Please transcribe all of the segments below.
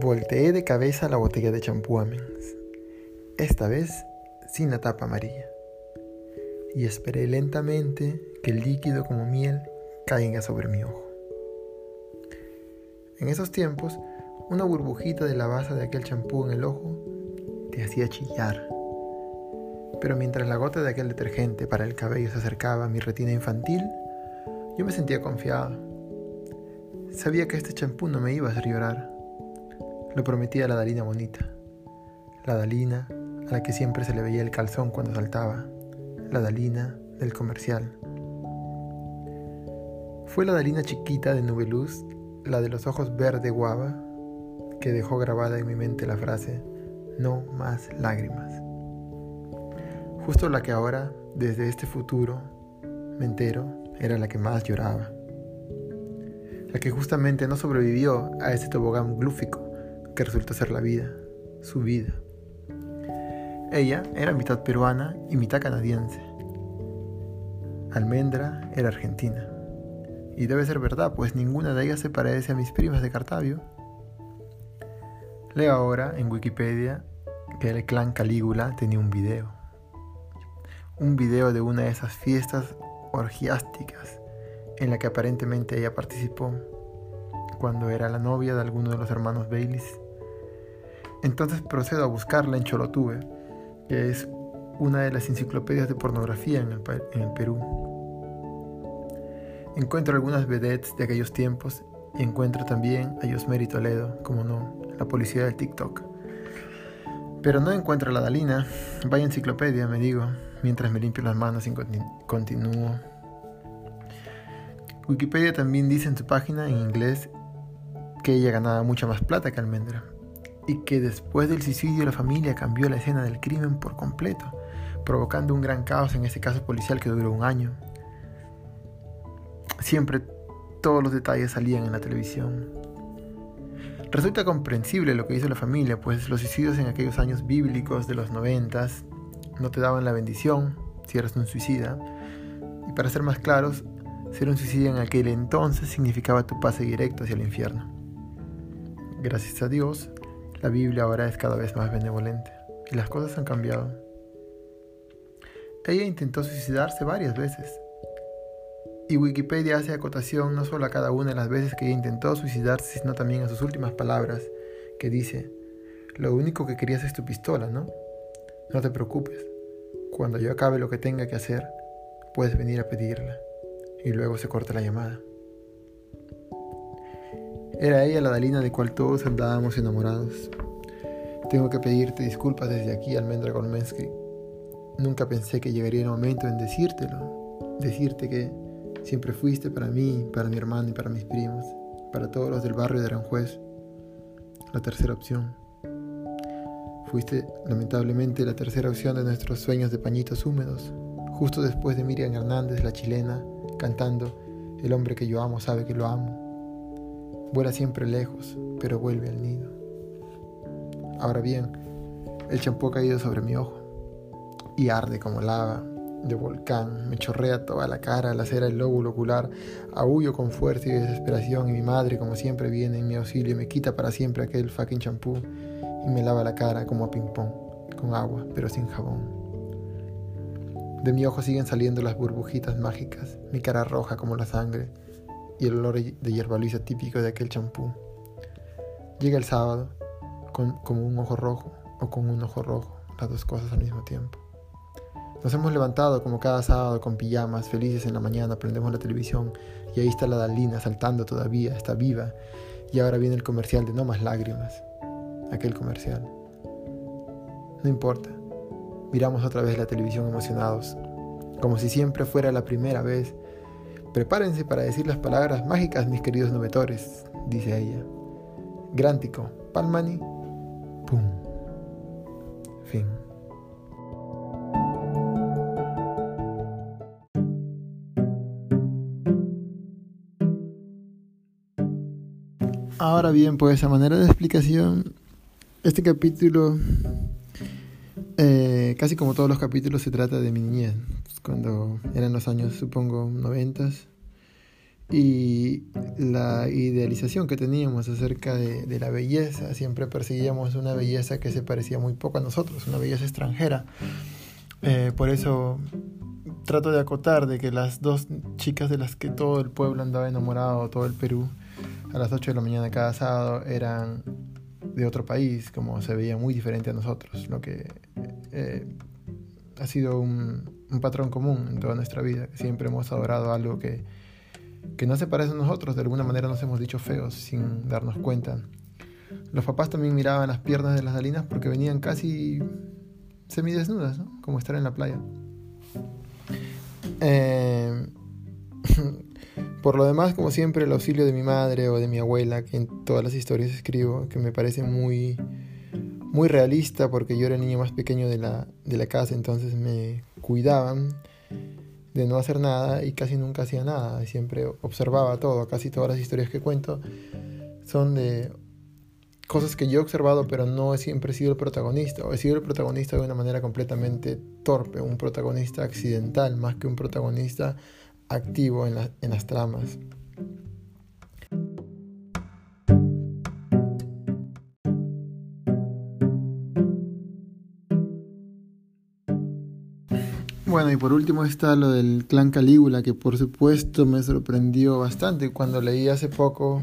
Volteé de cabeza la botella de champú Amens, esta vez sin la tapa amarilla, y esperé lentamente que el líquido como miel caiga sobre mi ojo. En esos tiempos, una burbujita de la base de aquel champú en el ojo te hacía chillar. Pero mientras la gota de aquel detergente para el cabello se acercaba a mi retina infantil, yo me sentía confiado. Sabía que este champú no me iba a hacer llorar lo prometía la Dalina bonita. La Dalina a la que siempre se le veía el calzón cuando saltaba. La Dalina del comercial. Fue la Dalina chiquita de Nubeluz, la de los ojos verde guava, que dejó grabada en mi mente la frase, no más lágrimas. Justo la que ahora, desde este futuro, me entero, era la que más lloraba. La que justamente no sobrevivió a ese tobogán glúfico que resulta ser la vida, su vida. Ella era mitad peruana y mitad canadiense. Almendra era argentina. Y debe ser verdad, pues ninguna de ellas se parece a mis primas de Cartavio. Leo ahora en Wikipedia que el clan Calígula tenía un video. Un video de una de esas fiestas orgiásticas en la que aparentemente ella participó cuando era la novia de alguno de los hermanos Baileys entonces procedo a buscarla en Cholotube, que es una de las enciclopedias de pornografía en el, Perú. Encuentro algunas vedettes de aquellos tiempos y encuentro también a Yosmeri Toledo, como no, la policía del TikTok. Pero no encuentro a la Dalina. Vaya enciclopedia, me digo, mientras me limpio las manos y continúo. Wikipedia también dice en su página en inglés que ella ganaba mucha más plata que Almendra y que después del suicidio la familia cambió la escena del crimen por completo, provocando un gran caos en ese caso policial que duró un año. Siempre todos los detalles salían en la televisión. Resulta comprensible lo que hizo la familia, pues los suicidios en aquellos años bíblicos de los noventas no te daban la bendición si eras un suicida. Y para ser más claros, ser un suicida en aquel entonces significaba tu pase directo hacia el infierno. Gracias a Dios, la Biblia ahora es cada vez más benevolente y las cosas han cambiado. Ella intentó suicidarse varias veces. Y Wikipedia hace acotación no solo a cada una de las veces que ella intentó suicidarse, sino también a sus últimas palabras, que dice, lo único que querías es tu pistola, ¿no? No te preocupes, cuando yo acabe lo que tenga que hacer, puedes venir a pedirla. Y luego se corta la llamada. Era ella la Dalina de cual todos andábamos enamorados. Tengo que pedirte disculpas desde aquí, Almendra Golmensky. Nunca pensé que llegaría el momento en decírtelo. Decirte que siempre fuiste para mí, para mi hermano y para mis primos, para todos los del barrio de Aranjuez. La tercera opción. Fuiste lamentablemente la tercera opción de nuestros sueños de pañitos húmedos, justo después de Miriam Hernández, la chilena, cantando El hombre que yo amo sabe que lo amo. Vuela siempre lejos, pero vuelve al nido. Ahora bien, el champú ha caído sobre mi ojo y arde como lava de volcán, me chorrea toda la cara, la cera del lóbulo ocular, aullo con fuerza y desesperación y mi madre como siempre viene en mi auxilio y me quita para siempre aquel fucking champú y me lava la cara como a ping pong, con agua pero sin jabón. De mi ojo siguen saliendo las burbujitas mágicas, mi cara roja como la sangre, y el olor de hierba luisa típico de aquel champú. Llega el sábado, con, como un ojo rojo o con un ojo rojo, las dos cosas al mismo tiempo. Nos hemos levantado como cada sábado con pijamas, felices en la mañana, prendemos la televisión y ahí está la Dalina saltando todavía, está viva. Y ahora viene el comercial de No más lágrimas, aquel comercial. No importa, miramos otra vez la televisión emocionados, como si siempre fuera la primera vez Prepárense para decir las palabras mágicas, mis queridos nubetores, dice ella. Grántico, palmani, pum. Fin. Ahora bien, pues a manera de explicación, este capítulo, eh, casi como todos los capítulos, se trata de mi niñez, cuando eran los años, supongo, noventas. y la idealización que teníamos acerca de, la belleza. Siempre perseguíamos una belleza que se parecía muy poco a nosotros, una belleza extranjera. Eh, por eso trato de acotar de que las dos chicas de las que todo el pueblo andaba enamorado, todo el Perú, a las 8 de la mañana cada sábado eran de otro país, como se veía muy diferente a nosotros, lo que eh, ha sido un, un patrón común en toda nuestra vida. Siempre hemos adorado algo que que no se parecen a nosotros, de alguna manera nos hemos dicho feos sin darnos cuenta. Los papás también miraban las piernas de las dalinas porque venían casi semidesnudas, ¿no? como estar en la playa. Eh, por lo demás, como siempre, el auxilio de mi madre o de mi abuela, que en todas las historias escribo, que me parece muy, muy realista porque yo era el niño más pequeño de la, de la casa, entonces me cuidaban de no hacer nada y casi nunca hacía nada, siempre observaba todo, casi todas las historias que cuento son de cosas que yo he observado pero no he siempre sido el protagonista, o he sido el protagonista de una manera completamente torpe, un protagonista accidental más que un protagonista activo en, en las tramas. Bueno, y por último está lo del clan Calígula, que por supuesto me sorprendió bastante cuando leí hace poco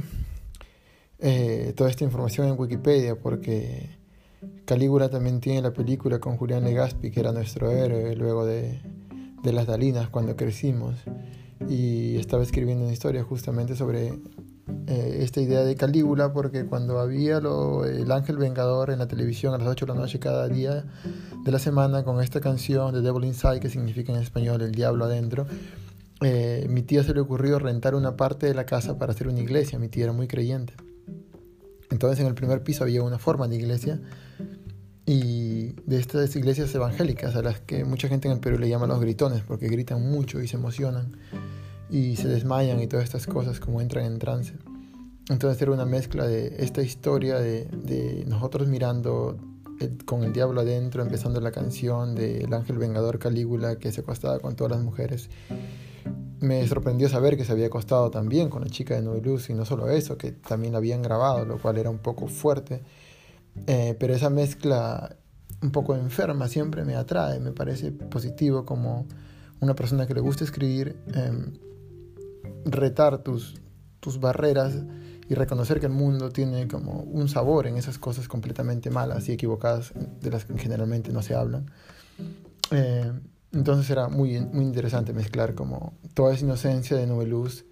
eh, toda esta información en Wikipedia, porque Calígula también tiene la película con Julián Legaspi, que era nuestro héroe luego de, de Las Dalinas, cuando crecimos, y estaba escribiendo una historia justamente sobre eh, esta idea de Calígula porque cuando había lo, el Ángel Vengador en la televisión a las 8 de la noche cada día de la semana con esta canción de Devil Inside que significa en español el diablo adentro, eh, mi tía se le ocurrió rentar una parte de la casa para hacer una iglesia, mi tía era muy creyente. Entonces en el primer piso había una forma de iglesia y de estas iglesias evangélicas a las que mucha gente en el Perú le llama los gritones porque gritan mucho y se emocionan y se desmayan y todas estas cosas como entran en trance. Entonces era una mezcla de esta historia de, nosotros mirando con el diablo adentro, empezando la canción del ángel vengador Calígula que se acostaba con todas las mujeres. Me sorprendió saber que se había acostado también con la chica de Nueva Luz y no solo eso, que también la habían grabado, lo cual era un poco fuerte. Eh, pero esa mezcla un poco enferma siempre me atrae, me parece positivo como una persona que le gusta escribir. Em, retar tus, tus barreras y reconocer que el mundo tiene como un sabor en esas cosas completamente malas y equivocadas de las que generalmente no se hablan. Eh, entonces era muy, muy interesante mezclar como toda esa inocencia de Nube Luz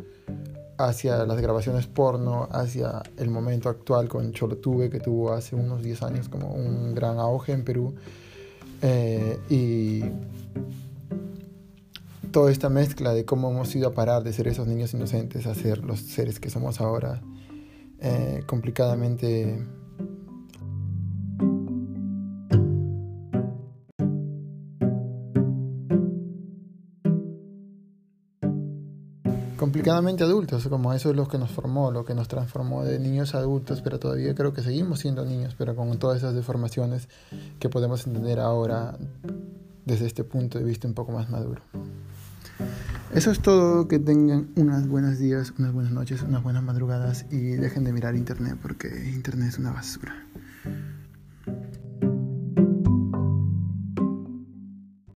hacia las grabaciones porno, hacia el momento actual con Cholotube que tuvo hace unos 10 años como un gran auge en Perú. Eh, y toda esta mezcla de cómo hemos ido a parar de ser esos niños inocentes a ser los seres que somos ahora, eh, complicadamente complicadamente adultos, como eso es lo que nos formó, lo que nos transformó de niños a adultos, pero todavía creo que seguimos siendo niños, pero con todas esas deformaciones que podemos entender ahora desde este punto de vista un poco más maduro. Eso es todo, que tengan unas buenos días, unas buenas noches, unas buenas madrugadas y dejen de mirar internet porque internet es una basura.